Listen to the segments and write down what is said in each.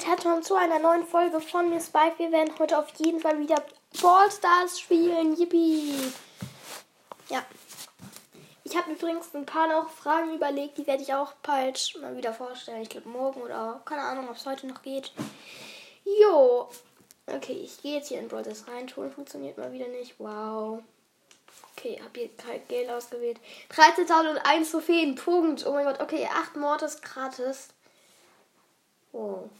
und herzlich zu einer neuen Folge von mir Spike. Wir werden heute auf jeden Fall wieder Ballstars spielen. Yippie! Ja. Ich habe übrigens ein paar noch Fragen überlegt, die werde ich auch bald mal wieder vorstellen. Ich glaube morgen oder keine Ahnung, ob es heute noch geht. Jo. Okay, ich gehe jetzt hier in Brawl Stars rein. Ton funktioniert mal wieder nicht. Wow. Okay, habe hier kein Geld ausgewählt. 13.001 Trophäen, Punkt. Oh mein Gott, okay, 8 Mortis gratis. Wow.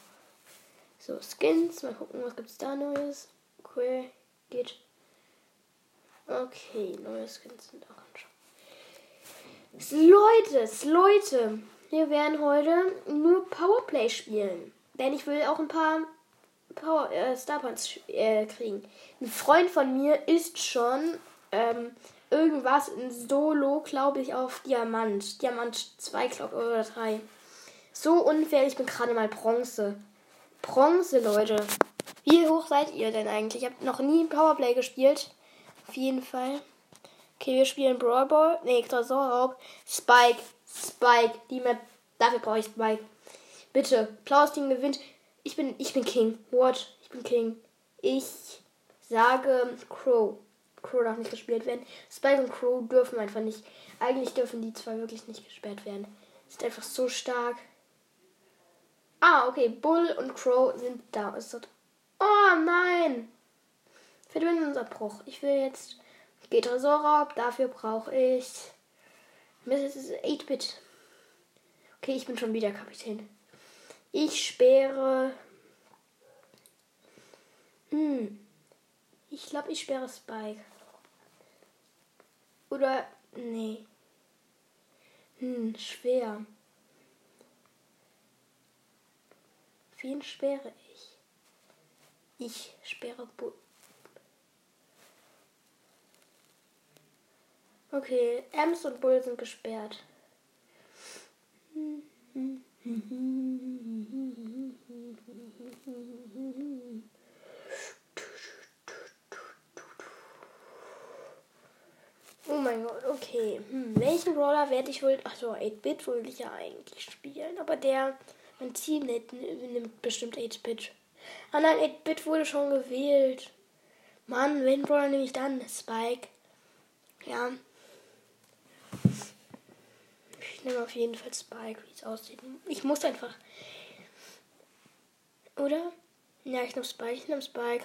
So, Skins. Mal gucken, was gibt's da Neues. Cool. Geht. Okay, neue Skins sind auch schon. Leute, Leute. Wir werden heute nur Powerplay spielen. Denn ich will auch ein paar Power, äh, Star Points äh, kriegen. Ein Freund von mir ist schon ähm, irgendwas in Solo, glaube ich, auf Diamant. Diamant 2, glaube ich, oder 3. So unfair, ich bin gerade mal Bronze. Bronze, Leute. Wie hoch seid ihr denn eigentlich? Ich habe noch nie Powerplay gespielt. Auf jeden Fall. Okay, wir spielen Brawl Ball. Nee, Tresorraub. Spike. Spike. Die Map. Dafür brauche ich Spike. Bitte. Blaues Team gewinnt. Ich bin, ich bin King. What? Ich bin King. Ich sage Crow. Crow darf nicht gespielt werden. Spike und Crow dürfen einfach nicht. Eigentlich dürfen die zwei wirklich nicht gesperrt werden. Ist einfach so stark. Ah, okay. Bull und Crow sind da. Ist das oh nein! Verbindungsabbruch. Ich will jetzt. Geht Tresorraub. Dafür brauche ich. Mrs. 8-Bit. Okay, ich bin schon wieder Kapitän. Ich sperre. Hm. Ich glaube, ich sperre Spike. Oder. Nee. Hm, schwer. Wen sperre ich? Ich sperre Bu Okay, Ems und Bull sind gesperrt. Oh mein Gott, okay. Hm, welchen Brawler werde ich wohl. Achso, 8-Bit wollte ich ja eigentlich spielen, aber der. Mein Team nimmt bestimmt 8-Bit. Ah nein, 8-Bit wurde schon gewählt. Mann, wen Brawler nehme ich dann? Spike. Ja. Ich nehme auf jeden Fall Spike, wie es aussieht. Ich muss einfach. Oder? Ja, ich nehme Spike, ich nehme Spike.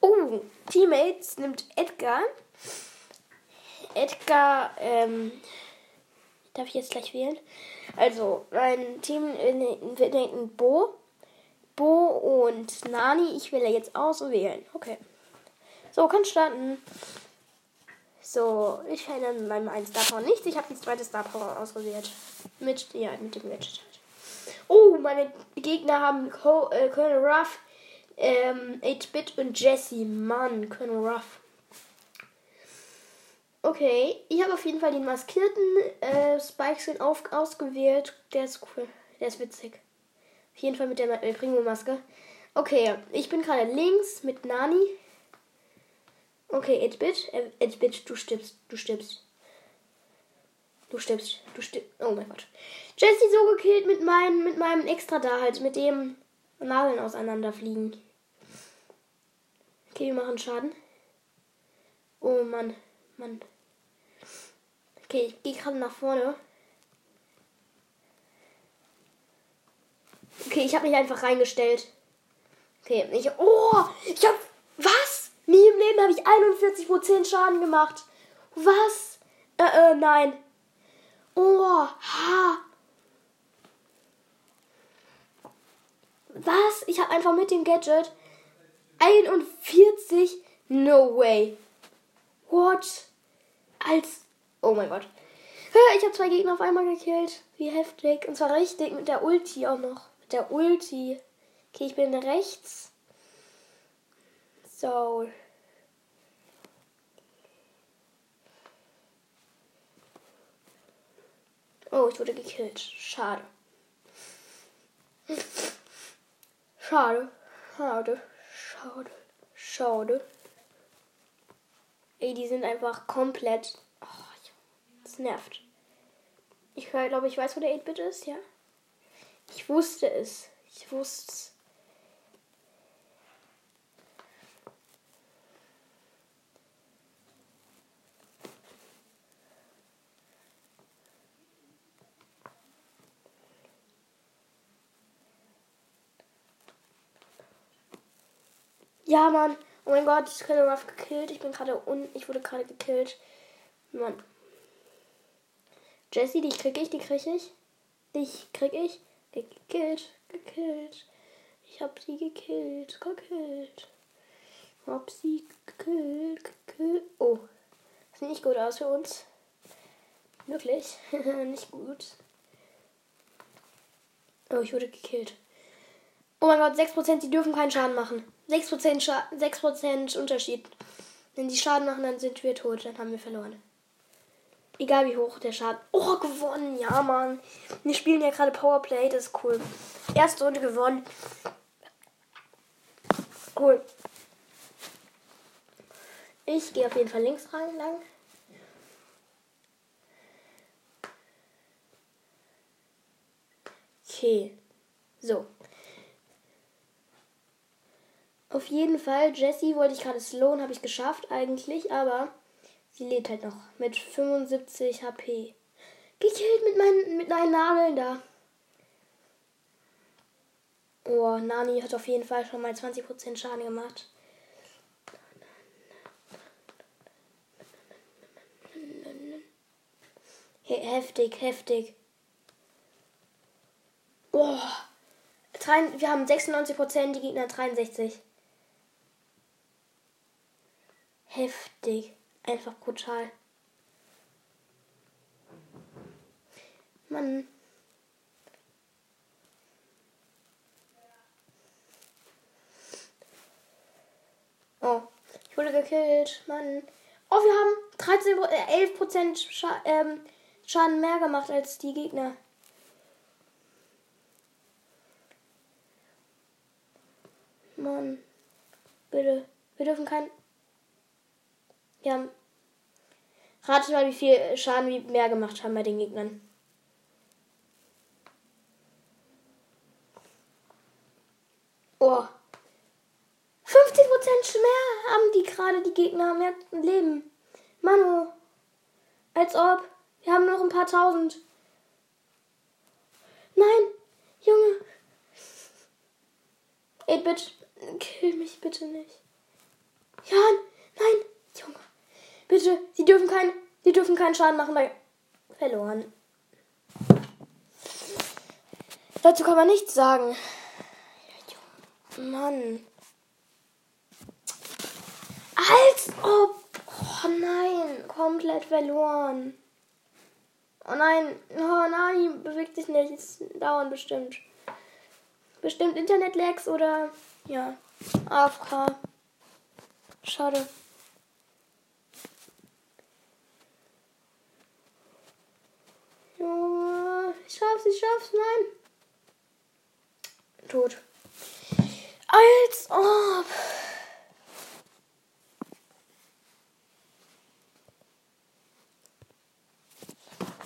Oh, Teammates nimmt Edgar. Edgar, ähm, darf ich jetzt gleich wählen? Also, mein Team nimmt Bo. Bo und Nani. Ich wähle jetzt auswählen. Okay. So, kann starten. So, ich verändere meinem einen Star Power nichts. Ich habe die zweite Star Power ausgewählt. Mit, ja, mit dem Gadget halt. Oh, meine Gegner haben Co äh, Colonel Ruff, ähm, 8-Bit und Jesse. Mann, Colonel Ruff. Okay, ich habe auf jeden Fall den maskierten äh, Spike-Skin ausgewählt. Der ist cool. Der ist witzig. Auf jeden Fall mit der äh, Primo-Maske. Okay, ich bin gerade links mit Nani. Okay, 8-Bit. 8-Bit, du stirbst. Du stirbst. Du stirbst. Du stirbst. Oh mein Gott. Jesse so gekillt mit, mein, mit meinem Extra da halt. Mit dem Nadeln auseinanderfliegen. Okay, wir machen Schaden. Oh Mann. Mann. Okay, ich gehe gerade nach vorne. Okay, ich habe mich einfach reingestellt. Okay, ich. Oh! Ich hab. Was? Nie im Leben habe ich 41% Schaden gemacht. Was? Äh, äh, nein. Oh, ha. Was? Ich habe einfach mit dem Gadget 41. No way. What? Als Oh mein Gott. Ich habe zwei Gegner auf einmal gekillt. Wie heftig. Und zwar richtig mit der Ulti auch noch. Mit der Ulti. Okay, ich bin rechts. So. Oh, ich wurde gekillt. Schade. Schade. Schade. Schade. Schade. Ey, die sind einfach komplett Nervt. Ich glaube, ich weiß, wo der 8-Bit ist, ja? Ich wusste es. Ich wusste es. Ja, Mann. Oh mein Gott, ich bin gerade gekillt. Ich bin gerade unten. Ich wurde gerade gekillt. Mann. Jessie, die krieg ich, die krieg ich. Dich krieg ich. Gekillt, gekillt. Ich hab sie gekillt, gekillt. Hab sie gekillt, gekillt. Oh. Sieht nicht gut aus für uns. Wirklich. nicht gut. Oh, ich wurde gekillt. Oh mein Gott, 6%, die dürfen keinen Schaden machen. 6%, Scha 6 Unterschied. Wenn die Schaden machen, dann sind wir tot. Dann haben wir verloren. Egal wie hoch der Schaden. Oh, gewonnen. Ja, Mann. Wir spielen ja gerade Powerplay. Das ist cool. Erste Runde gewonnen. Cool. Ich gehe auf jeden Fall links rein lang. Okay. So. Auf jeden Fall, Jessie wollte ich gerade slowen, habe ich geschafft eigentlich, aber sie lebt halt noch mit 75 HP. Gekillt mit meinen, mit meinen Nadeln da. Oh, Nani hat auf jeden Fall schon mal 20% Schaden gemacht. Heftig, heftig. Oh. Wir haben 96%, die Gegner 63. Heftig. Einfach brutal. Mann. Oh, ich wurde gekillt. Mann. Oh, wir haben 13, äh, 11% Scha ähm, Schaden mehr gemacht als die Gegner. Mann. Bitte. Wir dürfen kein ja. Rate mal, wie viel Schaden wir mehr gemacht haben bei den Gegnern. Oh. 50% mehr haben die gerade, die Gegner mehr Leben. Manu. Als ob. Wir haben noch ein paar tausend. Nein. Junge. Ey, bitte. Kill mich bitte nicht. Jan. Nein. Junge. Bitte, sie dürfen keinen, sie dürfen keinen Schaden machen bei verloren. Dazu kann man nichts sagen. Mann. Als ob. Oh nein, komplett verloren. Oh nein, oh nein, bewegt sich nicht. Es dauert bestimmt. Bestimmt Internet-Lags oder ja, AFK. Schade. Ich schaff's, ich schaff's, nein. Tot. Als ob.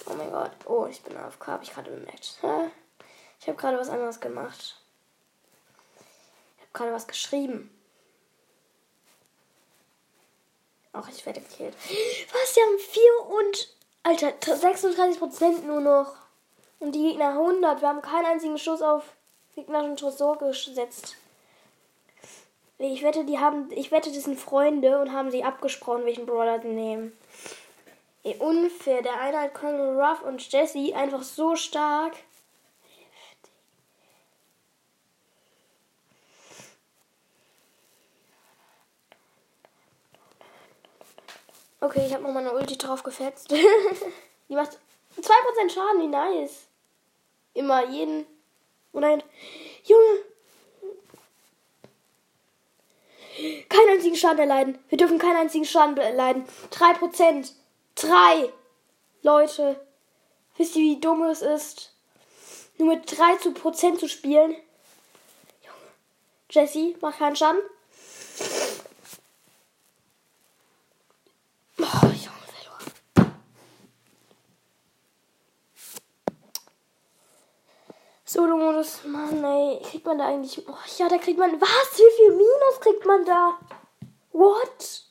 Oh mein Gott. Oh, ich bin AFK, habe ich gerade bemerkt. Ich habe gerade was anderes gemacht. Ich habe gerade was geschrieben. Ach, ich werde gekillt. Was? Die haben 4 und Alter, 36% nur noch. Und die Gegner 100. Wir haben keinen einzigen Schuss auf gegnerischen Tresor gesetzt. Ich wette, die haben, ich wette, das sind Freunde und haben sie abgesprochen, welchen Brawler sie nehmen. Ey, unfair. Der eine hat Colonel Ruff und Jesse einfach so stark. Okay, ich habe noch mal eine Ulti drauf gefetzt. die macht 2% Schaden, wie nice. Immer jeden. Oh nein. Junge. Keinen einzigen Schaden erleiden. Wir dürfen keinen einzigen Schaden erleiden. 3%. 3. Leute. Wisst ihr, wie dumm es ist? Nur mit 3 zu Prozent zu spielen. Junge. Jesse, mach keinen Schaden. Solo-Modus, Mann, ey. Kriegt man da eigentlich. Oh, ja, da kriegt man. Was? Wie viel Minus kriegt man da? What?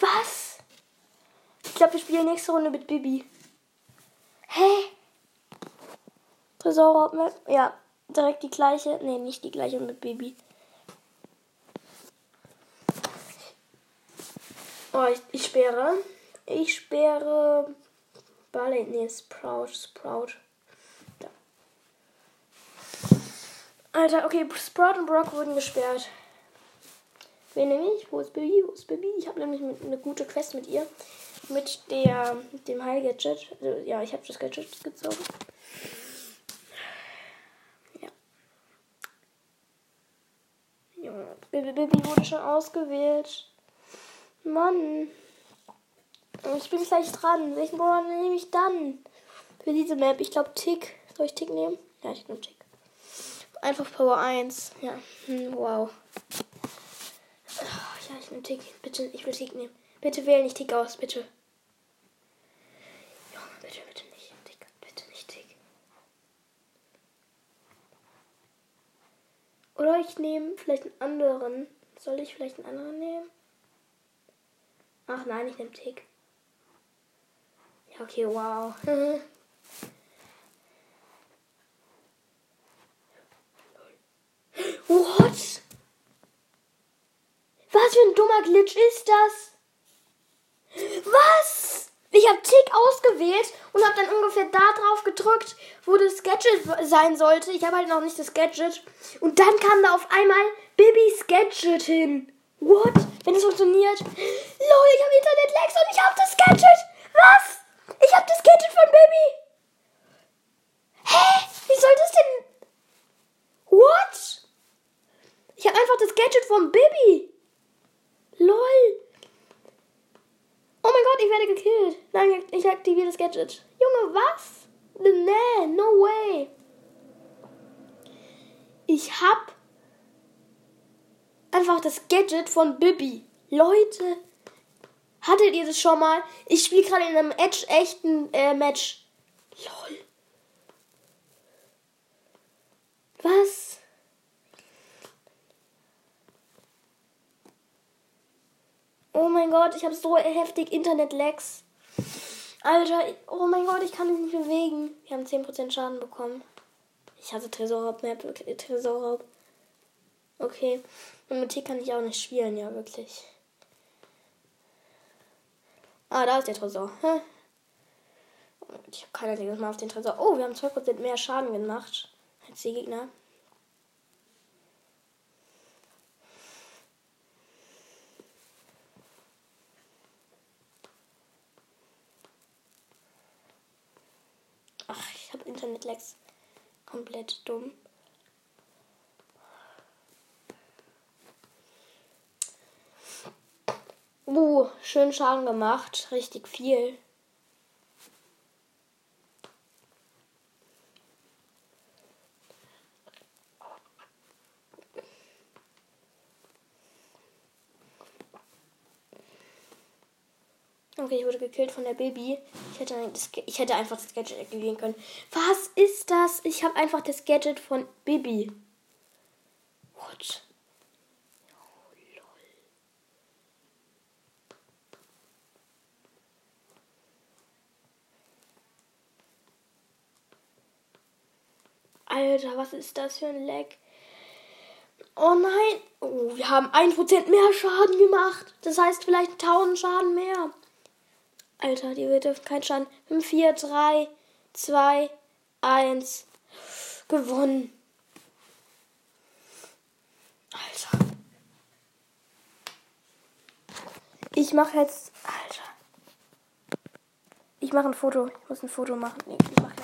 Was? Ich glaube, wir spielen nächste Runde mit Bibi. Hä? Tresor Ja, direkt die gleiche. Nee, nicht die gleiche mit Baby. Oh, ich, ich sperre. Ich sperre. Barley. Nee, Sprout. Sprout. Da. Alter, okay, Sprout und Brock wurden gesperrt. Wen nehme ich? Wo ist Baby? Wo ist Baby? Ich habe nämlich eine gute Quest mit ihr. Mit der, dem Heil-Gadget. Also, ja, ich habe das Gadget gezogen. Ja. Junge, Baby wurde schon ausgewählt. Mann. Ich bin gleich dran. Welchen Brawler nehme ich dann? Für diese Map. Ich glaube Tick. Soll ich Tick nehmen? Ja, ich nehme Tick. Einfach Power 1. Ja. Hm, wow. Ja, ich nehme Tick. Bitte, ich will Tick nehmen. Bitte wähle nicht Tick aus, bitte. Junge, bitte, bitte nicht Tick. Bitte nicht Tick. Oder ich nehme vielleicht einen anderen. Soll ich vielleicht einen anderen nehmen? Ach nein, ich nehme Tick. Okay, wow. What? Was für ein dummer Glitch ist das? Was? Ich habe Tick ausgewählt und habe dann ungefähr da drauf gedrückt, wo das Gadget sein sollte. Ich habe halt noch nicht das Gadget. Und dann kam da auf einmal Bibis Gadget hin. What? Wenn es funktioniert. Lol, ich habe Internet-Lags und ich habe das Gadget. Was? Ich habe das Gadget von Baby. Hä? Wie soll das denn... What? Ich habe einfach das Gadget von Baby. LOL. Oh mein Gott, ich werde gekillt. Nein, ich aktiviere das Gadget. Junge, was? Nee, no way. Ich hab einfach das Gadget von Bibi. Leute, hattet ihr das schon mal? Ich spiele gerade in einem Edge-echten äh, Match. Lol. Was? Oh mein Gott, ich habe so heftig Internet-Lags. Alter, oh mein Gott, ich kann mich nicht bewegen. Wir haben 10% Schaden bekommen. Ich hatte Tresorraub, Map, Tresorraub. Okay. Und mit Tick kann ich auch nicht spielen, ja, wirklich. Ah, da ist der Tresor. Ich habe kein einziges Mal auf den Tresor. Oh, wir haben 12% mehr Schaden gemacht als die Gegner. Ach, ich habe Internet-Lags. Komplett dumm. Uh, schön Schaden gemacht. Richtig viel. Okay, ich wurde gekillt von der Baby. Ich hätte, ich hätte einfach das Gadget aktivieren können. Was ist das? Ich habe einfach das Gadget von Baby. What? Alter, was ist das für ein Leck? Oh nein. Oh, wir haben 1% mehr Schaden gemacht. Das heißt vielleicht 1000 Schaden mehr. Alter, die wird auf keinen Schaden. 5, 4, 3, 2, 1. Gewonnen. Alter. Ich mache jetzt. Alter. Ich mache ein Foto. Ich muss ein Foto machen. Nee, ich mache.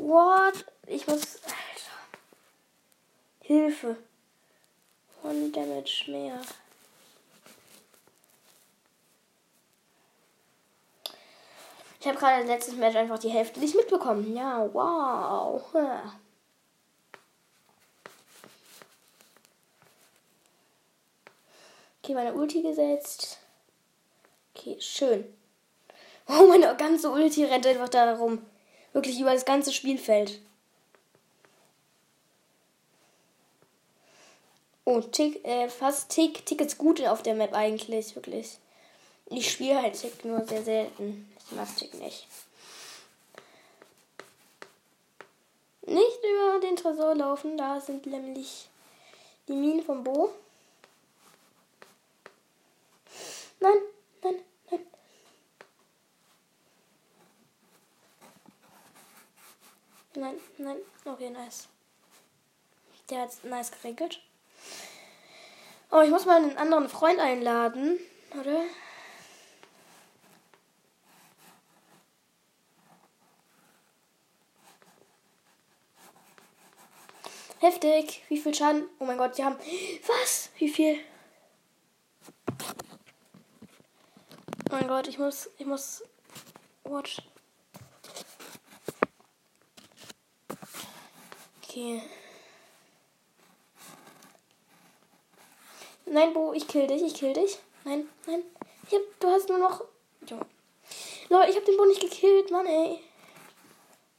What? Ich muss. Alter. Hilfe. One Damage mehr. Ich habe gerade letztes Match einfach die Hälfte nicht mitbekommen. Ja, wow. Okay, meine Ulti gesetzt. Okay, schön. Oh, meine ganze Ulti rennt einfach da rum. Wirklich über das ganze Spielfeld. Oh, Tick, äh, fast Tick. Tick ist gut auf der Map eigentlich, wirklich. Ich spiele halt Tick nur sehr selten. Ich mag Tick nicht. Nicht über den Tresor laufen, da sind nämlich die Minen vom Bo. Nein. Nein, nein. Okay, nice. Der hat nice geregelt. Oh, ich muss mal einen anderen Freund einladen, oder? Heftig. Wie viel Schaden? Oh mein Gott, die haben. Was? Wie viel? Oh mein Gott, ich muss. Ich muss. Watch. Okay. Nein, Bo, ich kill dich, ich kill dich. Nein, nein. Hab, du hast nur noch. Junge. Leute, ich hab den Bo nicht gekillt, Mann, ey.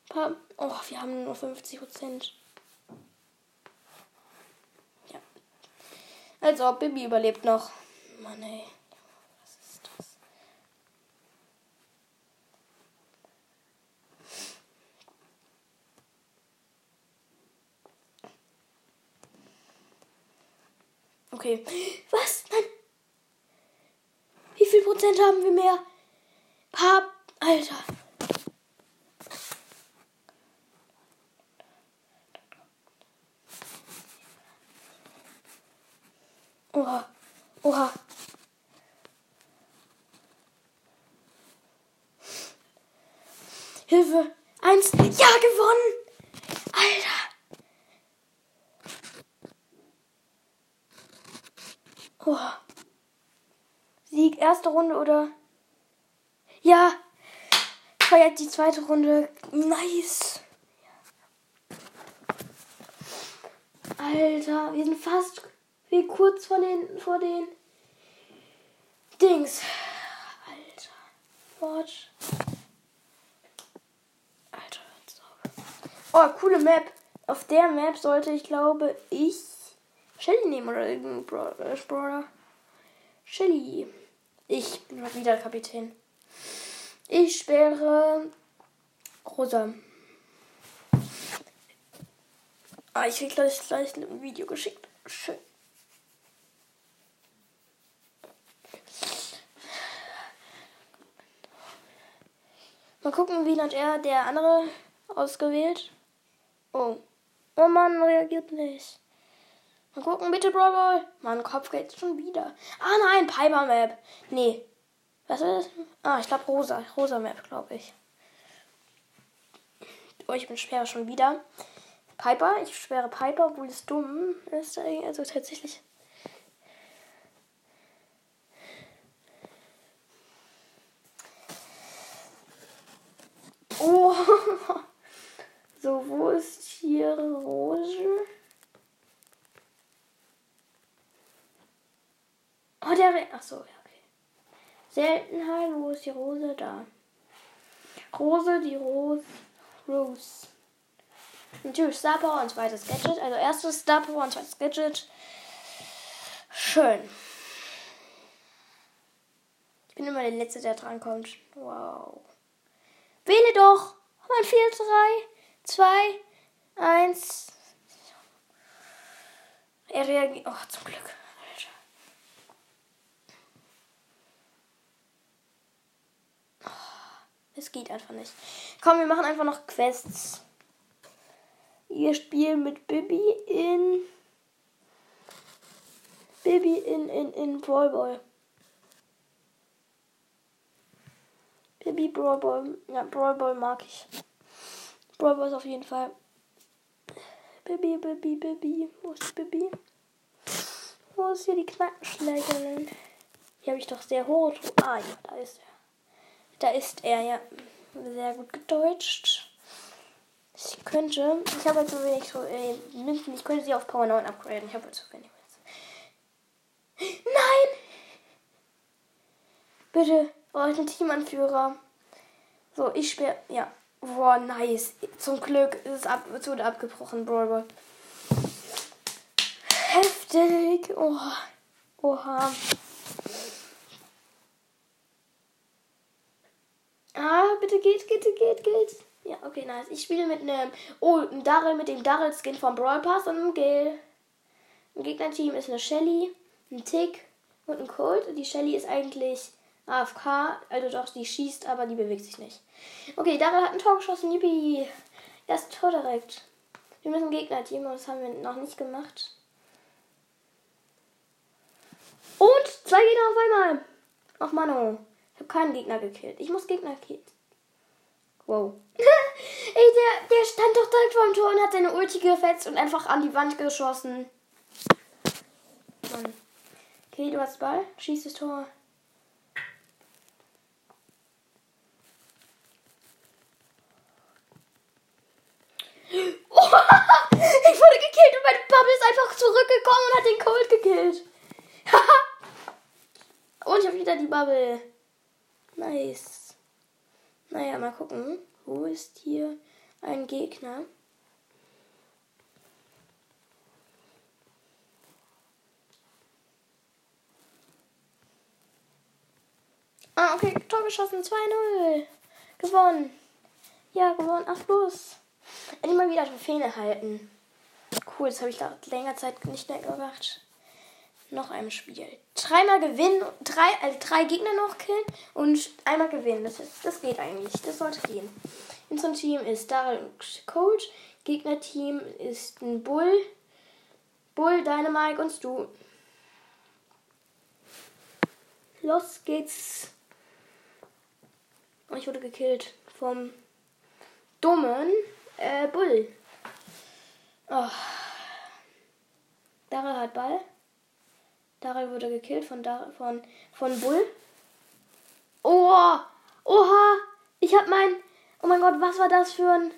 Paar, oh, wir haben nur 50 Prozent. Als ob Bibi überlebt noch. Mann, ey. Okay. Was? Nein. Wie viel Prozent haben wir mehr? Pap, Alter. Oha. Oha. Hilfe. Eins. Ja, gewonnen. Alter. Oha. Sieg, erste Runde oder? Ja. Feiert die zweite Runde. Nice. Alter, wir sind fast wie kurz vor den, vor den Dings. Alter. Watch. Alter, Oh, coole Map. Auf der Map sollte ich, glaube ich, Shelly nehmen oder irgendein Brawler. Shelly. Ich bin wieder Kapitän. Ich sperre Rosa. Ah, ich krieg gleich, gleich ein Video geschickt. Schön. Mal gucken, wie hat er der andere ausgewählt. Oh. Oh Mann, reagiert nicht. Mal gucken, bitte, Brawl Ball. Mann, Kopf geht schon wieder. Ah nein, Piper Map. Nee. Was ist das? Ah, ich glaube Rosa. Rosa Map, glaube ich. Oh, ich bin schwer schon wieder. Piper, ich schwere Piper, obwohl es dumm ist. Also tatsächlich Oh. So, wo ist hier Rose? Oh, der. Re Ach so, ja, okay. Seltenheit, wo ist die Rose? Da. Rose, die Rose. Rose. Natürlich Star Power und zweites Gadget. Also erstes Star Power und zweites Gadget. Schön. Ich bin immer der Letzte, der drankommt. Wow. Wähle doch. Mein 4, 3, 2, 1. Er reagiert. Oh, zum Glück. Alter. Oh, es geht einfach nicht. Komm, wir machen einfach noch Quests. Wir spielen mit Bibi in. Bibi in, in, in Brawl Ball. Baby Brawl Ball. Ja, Brawl Ball mag ich. Brawl Ball ist auf jeden Fall. Baby, Baby, Baby. Wo ist Baby? Wo ist hier die Knackenschlägerin? Hier habe ich doch sehr hoch. Ah, ja, da ist er. Da ist er, ja. Sehr gut gedeutscht. Ich könnte. Ich habe halt zu wenig so, äh. Ich könnte sie auf Power 9 upgraden. Ich habe halt zu wenig Münzen. Nein! Bitte. Oh, ich bin Teamanführer. So, ich sperre. Ja. Boah, nice. Zum Glück ist es, ab, es wurde abgebrochen, Brawl Heftig. Oh. Oha. Ah, bitte geht, geht, geht, geht. Ja, okay, nice. Ich spiele mit einem. Oh, ein Daryl mit dem Daryl-Skin vom Brawl Pass und einem Gale. Im Gegnerteam ist eine Shelly, ein Tick und ein Colt. Die Shelly ist eigentlich AFK, also doch, die schießt, aber die bewegt sich nicht. Okay, Daryl hat ein Tor geschossen, yippie. Erst Tor direkt. Wir müssen Gegner-Team, das haben wir noch nicht gemacht. Und zwei Gegner auf einmal. Ach, Mano. Ich habe keinen Gegner gekillt. Ich muss Gegner killen. Wow. Ey, der, der stand doch direkt vor dem Tor und hat seine Ulti gefetzt und einfach an die Wand geschossen. Mann. Okay, du hast Ball. Schieß das Tor. Oh, ich wurde gekillt und meine Bubble ist einfach zurückgekommen und hat den Cold gekillt. und ich habe wieder die Bubble. Nice. Naja, mal gucken. Wo ist hier ein Gegner? Ah, okay, Tor geschossen, 2-0. Gewonnen. Ja, gewonnen. Ach, los. Endlich mal wieder Trophäen erhalten. Cool, das habe ich da länger Zeit nicht mehr gemacht. Noch ein Spiel. Dreimal gewinnen, drei, also drei Gegner noch killen und einmal gewinnen. Das, das geht eigentlich. Das sollte gehen. In unserem Team ist Daryl und Coach. Gegnerteam ist ein Bull. Bull, Dynamite und Stu. Los geht's. Und ich wurde gekillt vom dummen äh, Bull. Oh. Daryl hat Ball. Daryl wurde gekillt von, Dar von, von Bull. Oh, oha, ich hab mein, oh mein Gott, was war das für ein,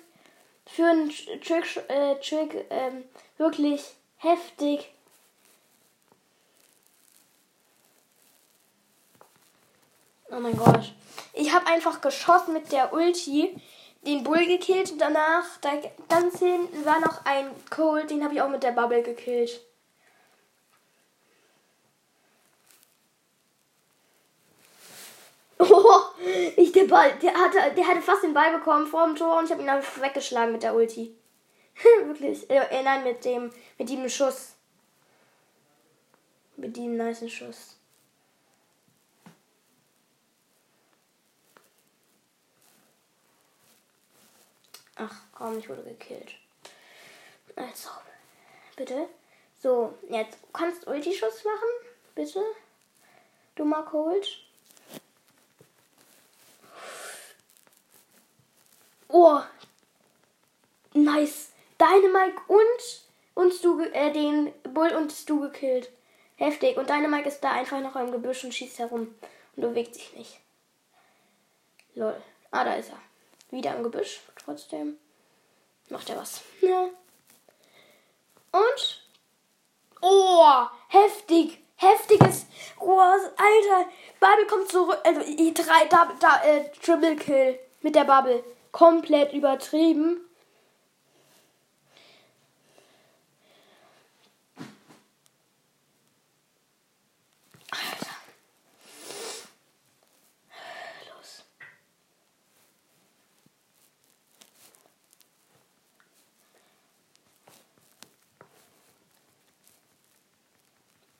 für ein Trick, äh, Trick, ähm, wirklich heftig. Oh mein Gott. Ich habe einfach geschossen mit der Ulti den Bull gekillt und danach, da ganz hinten war noch ein Cold, den habe ich auch mit der Bubble gekillt. Oh, ich der Ball, der hatte, der hatte fast den Ball bekommen vor dem Tor und ich habe ihn einfach weggeschlagen mit der Ulti. Wirklich. Äh, nein, mit dem, mit dem Schuss. Mit dem nice Schuss. Ach komm, ich wurde gekillt. Also, bitte. So, jetzt kannst du Ulti-Schuss machen, bitte. Du mal Cold. Oh, nice. Deine Mike und uns du äh, den Bull und du gekillt. Heftig. Und deine Mike ist da einfach noch im Gebüsch und schießt herum und bewegt sich nicht. Lol. Ah, da ist er. Wieder im Gebüsch. Trotzdem macht er was. Ja. Und? Oh, heftig. Heftiges. Oh, Alter. Bubble kommt zurück. Also, drei, da, da, äh, Triple Kill mit der Bubble. Komplett übertrieben.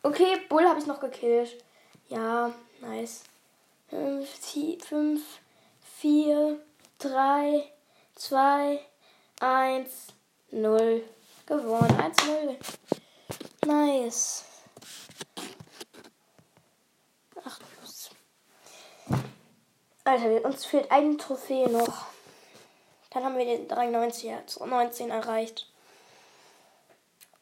Okay, Bull habe ich noch gekillt. Ja, nice. 5, 4, 3, 2, 1, 0. Gewonnen. 1, 0. Nice. Ach, los. Alter, uns fehlt eine Trophäe noch. Dann haben wir den 93 19 erreicht.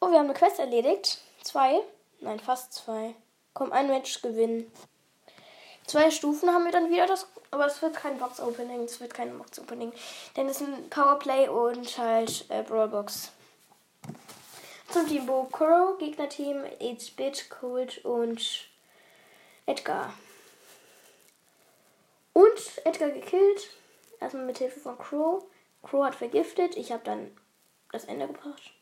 Oh, wir haben eine Quest erledigt. Zwei. Nein, fast zwei. Komm, ein Match gewinnen. Zwei Stufen haben wir dann wieder das. Aber es wird kein Box-Opening. Es wird kein Box-Opening. Denn es ist ein Powerplay und halt äh, Brawlbox. Zum Team Bo Crow, Gegnerteam 8-Bit, Cold und Edgar. Und Edgar gekillt. Erstmal mit Hilfe von Crow. Crow hat vergiftet. Ich habe dann das Ende gebracht.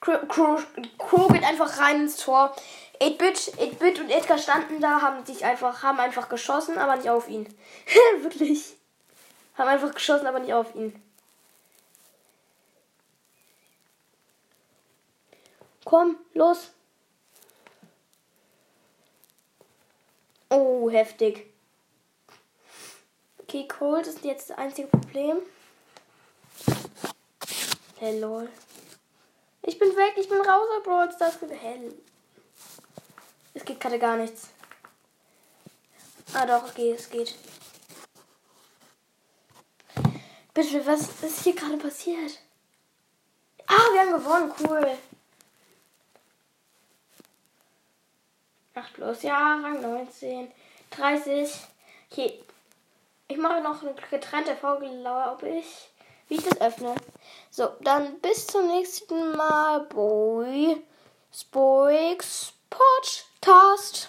Crow, Crow geht einfach rein ins Tor. 8-Bit, 8-Bit und Edgar standen da, haben sich einfach, haben einfach geschossen, aber nicht auf ihn. Wirklich. Haben einfach geschossen, aber nicht auf ihn. Komm, los. Oh, heftig. Okay, Cold ist jetzt das einzige Problem. Hey, lol. Ich bin weg, ich bin raus aus Brawl Stars. Hell. Geht gerade gar nichts. Ah doch, okay, es geht. Bitte, was ist hier gerade passiert? Ah, wir haben gewonnen, cool. 8 plus, ja, Rang 19. 30. Okay. Ich mache noch eine getrennte Folge, glaube ich. Wie ich das öffne. So, dann bis zum nächsten Mal. Boy. Spoix Podcast.